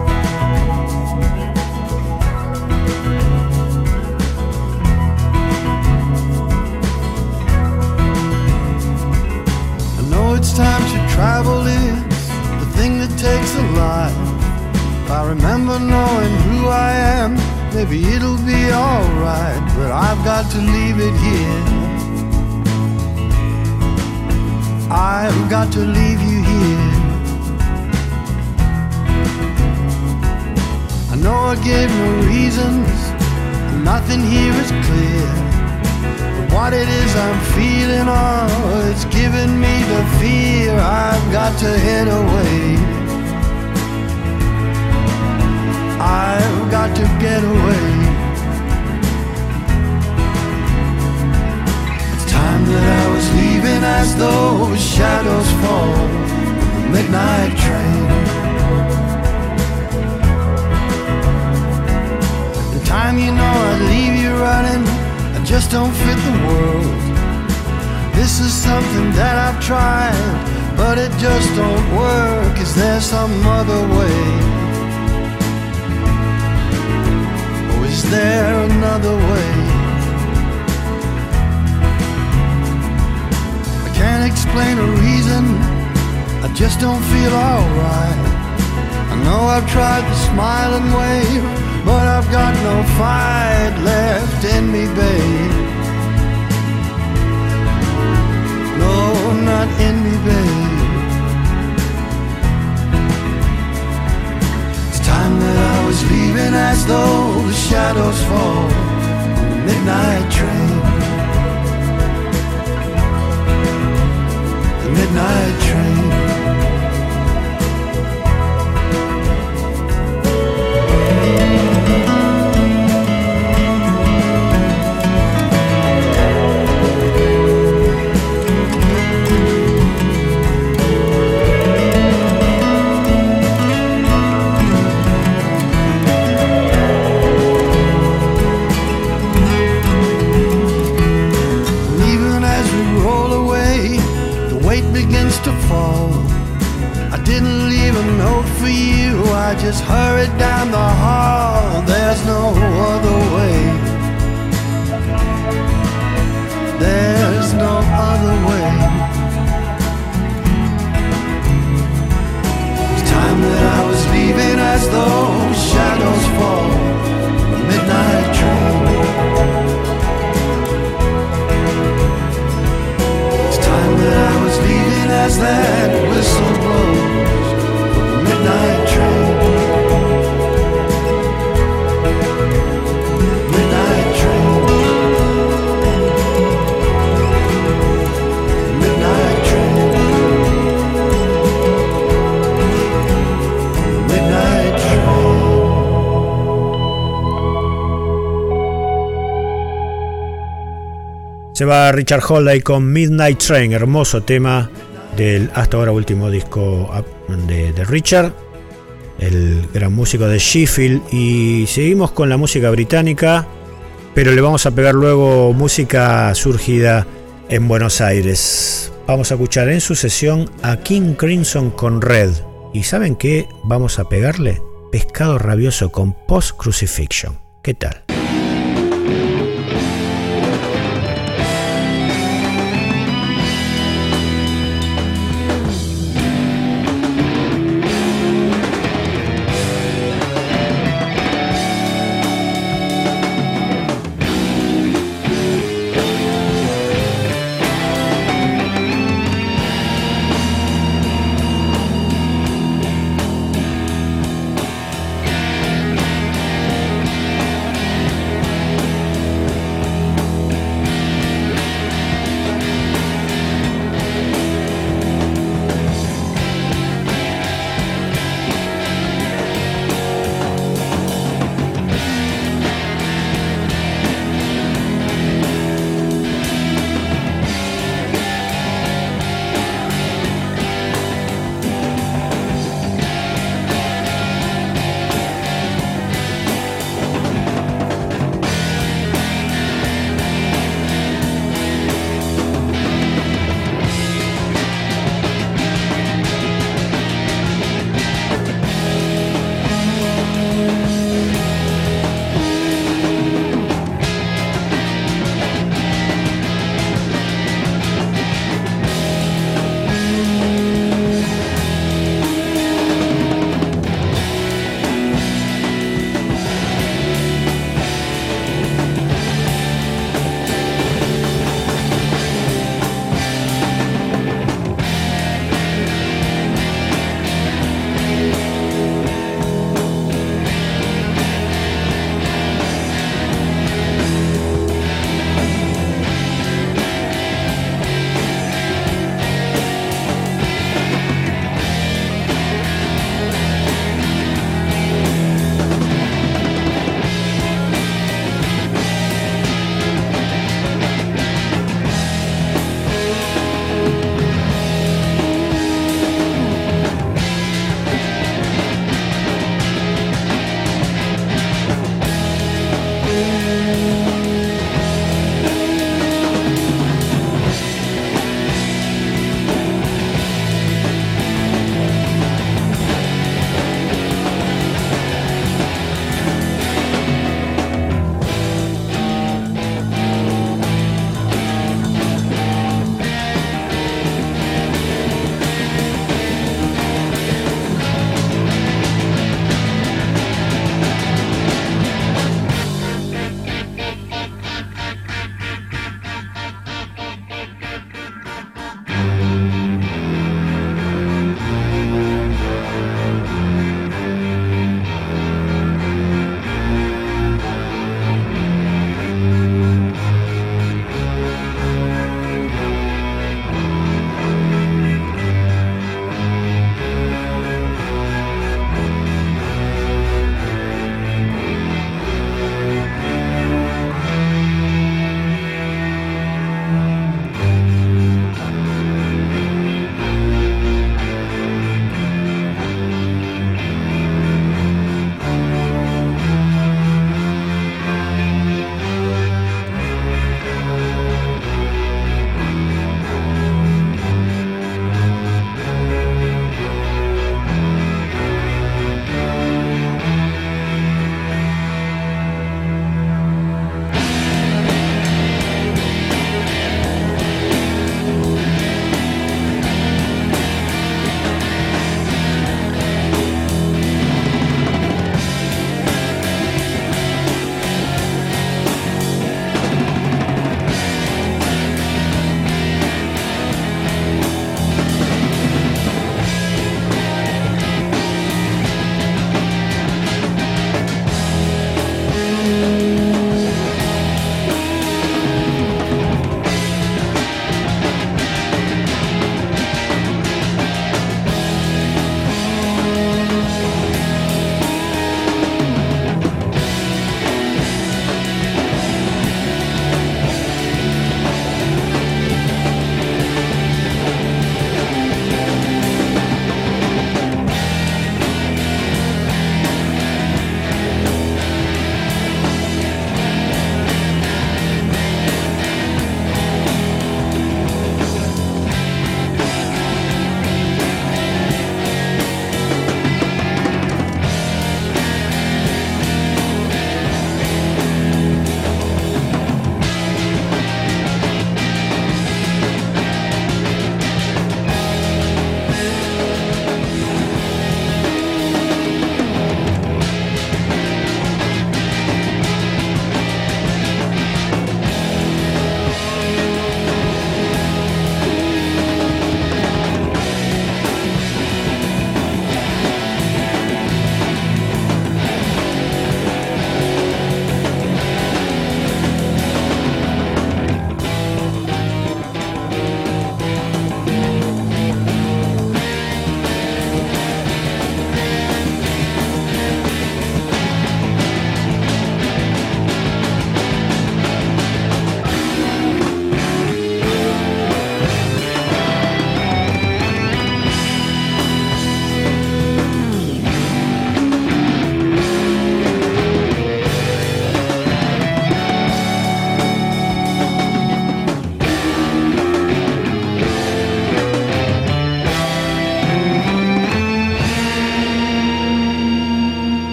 va Richard Holiday con Midnight Train, hermoso tema del hasta ahora último disco ah, de Richard, el gran músico de Sheffield. Y seguimos con la música británica, pero le vamos a pegar luego música surgida en Buenos Aires. Vamos a escuchar en sucesión a King Crimson con Red. ¿Y saben qué? Vamos a pegarle pescado rabioso con Post Crucifixion. ¿Qué tal?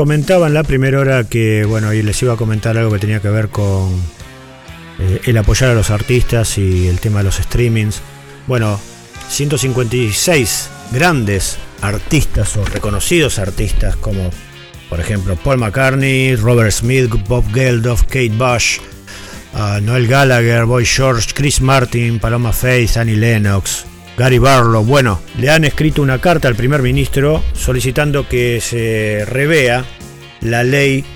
Comentaba en la primera hora que, bueno, y les iba a comentar algo que tenía que ver con eh, el apoyar a los artistas y el tema de los streamings. Bueno, 156 grandes artistas o reconocidos artistas como, por ejemplo, Paul McCartney, Robert Smith, Bob Geldof, Kate Bush, uh, Noel Gallagher, Boy George, Chris Martin, Paloma Faith, Annie Lennox, Gary Barlow, bueno, le han escrito una carta al primer ministro solicitando que se revea la ley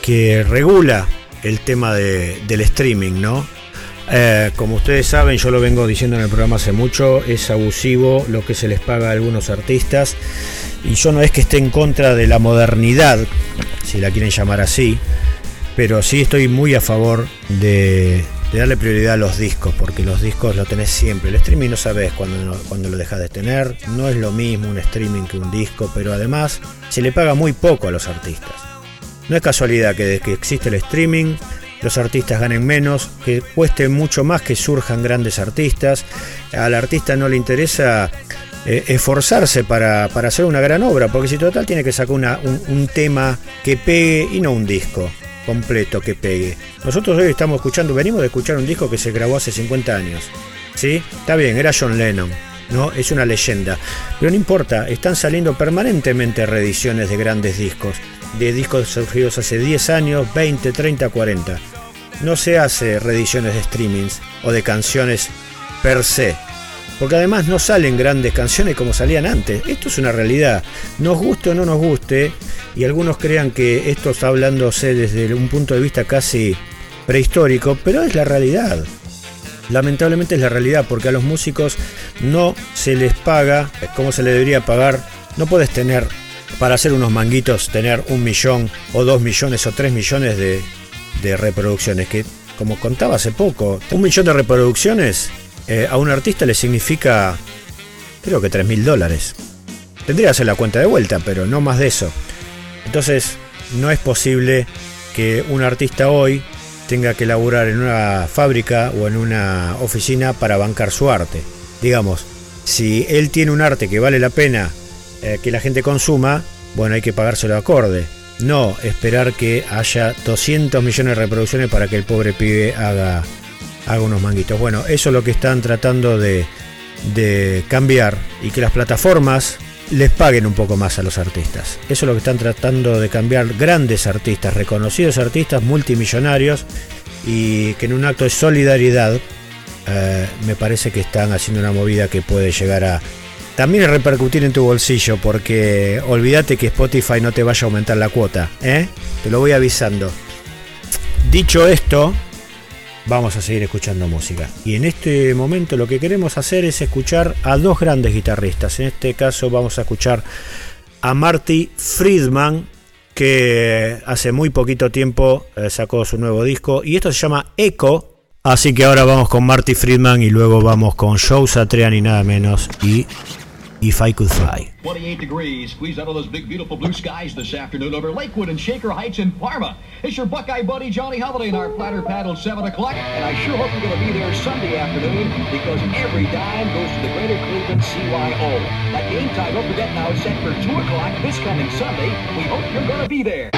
que regula el tema de, del streaming, ¿no? Eh, como ustedes saben, yo lo vengo diciendo en el programa hace mucho, es abusivo lo que se les paga a algunos artistas y yo no es que esté en contra de la modernidad, si la quieren llamar así, pero sí estoy muy a favor de, de darle prioridad a los discos, porque los discos lo tenés siempre. El streaming no sabes cuándo, cuando lo dejas de tener, no es lo mismo un streaming que un disco, pero además se le paga muy poco a los artistas. No es casualidad que desde que existe el streaming los artistas ganen menos, que cueste mucho más que surjan grandes artistas. Al artista no le interesa eh, esforzarse para, para, hacer una gran obra, porque si total tiene que sacar un tema que pegue y no un disco completo que pegue. Nosotros hoy estamos escuchando, venimos de escuchar un disco que se grabó hace 50 años. ¿Sí? Está bien, era John Lennon. ¿no? Es una leyenda. Pero no importa, están saliendo permanentemente reediciones de grandes discos. De discos surgidos hace 10 años, 20, 30, 40. No se hace reediciones de streamings o de canciones per se. Porque además no salen grandes canciones como salían antes. Esto es una realidad. Nos guste o no nos guste, y algunos crean que esto está hablándose desde un punto de vista casi prehistórico, pero es la realidad. Lamentablemente es la realidad porque a los músicos no se les paga como se le debería pagar. No puedes tener, para hacer unos manguitos, tener un millón o dos millones o tres millones de reproducciones. Que, como contaba hace poco, un millón de reproducciones eh, a un artista le significa, creo que tres mil dólares. Tendría que hacer la cuenta de vuelta, pero no más de eso. Entonces, no es posible que un artista hoy tenga que laburar en una fábrica o en una oficina para bancar su arte. Digamos, si él tiene un arte que vale la pena eh, que la gente consuma, bueno, hay que pagárselo acorde. No esperar que haya 200 millones de reproducciones para que el pobre pibe haga, haga unos manguitos. Bueno, eso es lo que están tratando de, cambiar y que las plataformas les paguen un poco más a los artistas. Eso es lo que están tratando de cambiar grandes artistas, reconocidos artistas multimillonarios y que en un acto de solidaridad eh, me parece que están haciendo una movida que puede llegar a también repercutir en tu bolsillo porque olvídate que Spotify no te vaya a aumentar la cuota, ¿eh? Te lo voy avisando. Dicho esto, vamos a seguir escuchando música. Y en este momento lo que queremos hacer es escuchar a dos grandes guitarristas. En este caso vamos a escuchar a Marty Friedman, que hace muy poquito tiempo eh, sacó su nuevo disco. Y esto se llama Echo. Así que ahora vamos con Marty Friedman y luego vamos con Joe Satriani nada menos. Y If I Could Fly. 28 degrees. Squeeze out of those big, beautiful blue skies this afternoon over Lakewood and Shaker Heights in Parma. It's your Buckeye buddy Johnny Holiday in our platter paddle 7 o'clock. And I sure hope you're going to be there Sunday afternoon because every dime goes to the Greater Cleveland CYO. That game time, don't forget now, it's set for 2 o'clock this coming Sunday. We hope you're going to be there.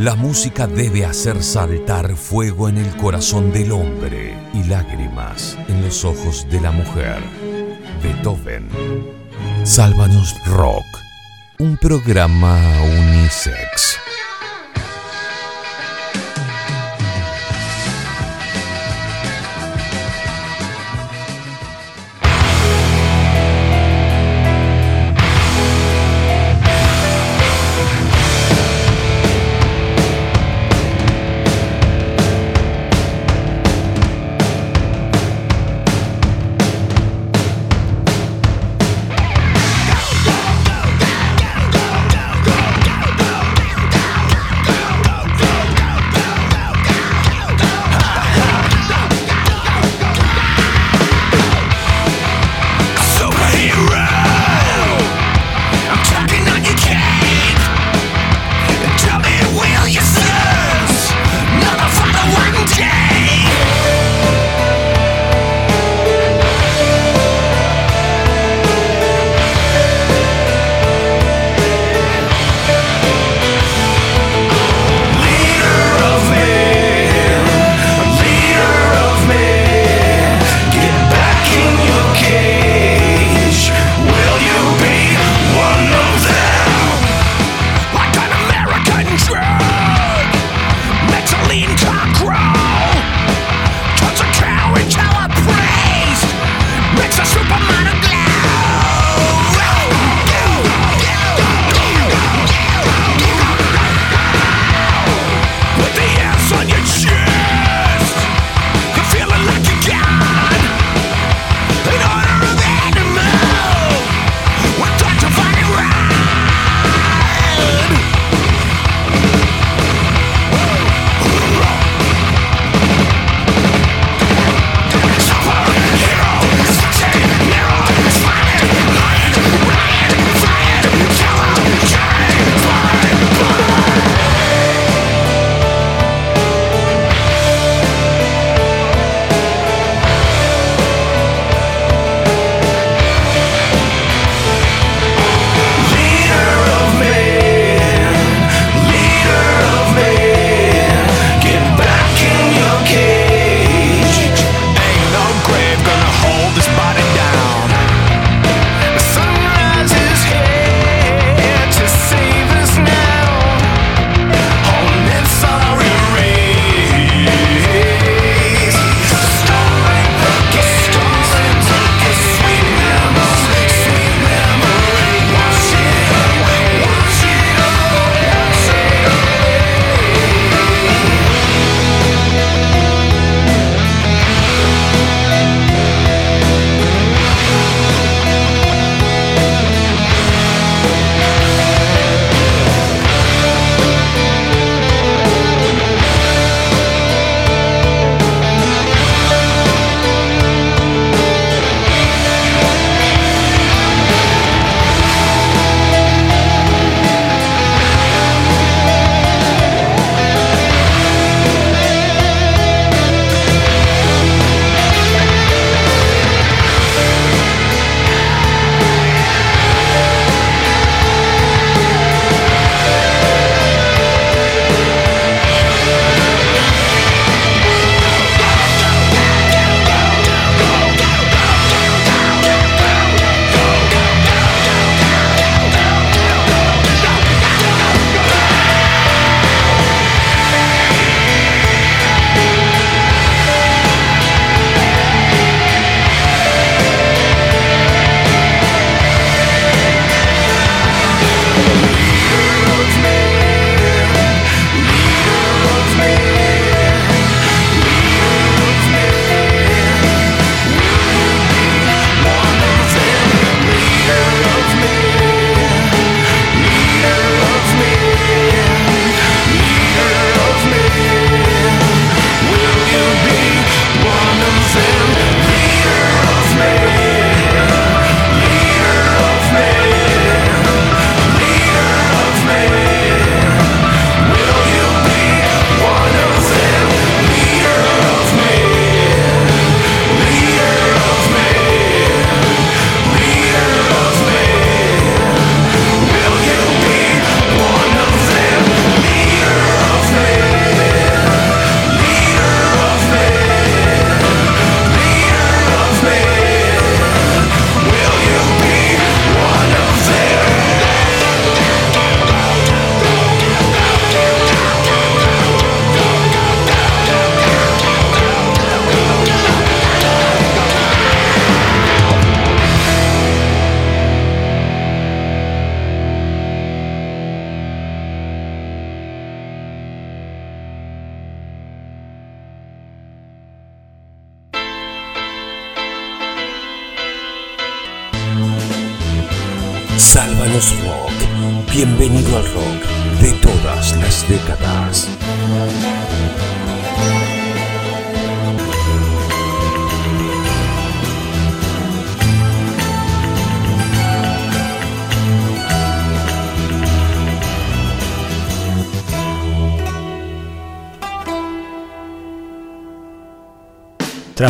La música debe hacer saltar fuego en el corazón del hombre y lágrimas en los ojos de la mujer. Beethoven. Sálvanos Rock. Un programa unisex.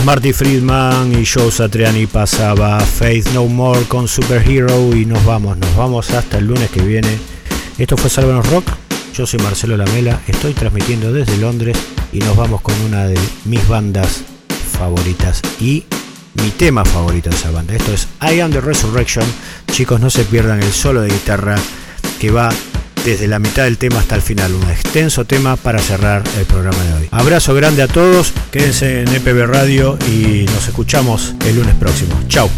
Marty Friedman y Joe Satriani pasaba Faith No More con Superhero y nos vamos, nos vamos hasta el lunes que viene. Esto fue Sálvanos Rock, yo soy Marcelo Lamela, estoy transmitiendo desde Londres y nos vamos con una de mis bandas favoritas y mi tema favorito de esa banda. Esto es I Am The Resurrection. Chicos, no se pierdan el solo de guitarra que va desde la mitad del tema hasta el final. Un extenso tema para cerrar el programa de hoy. Abrazo grande a todos, quédense en EPB Radio y nos escuchamos el lunes próximo. Chao.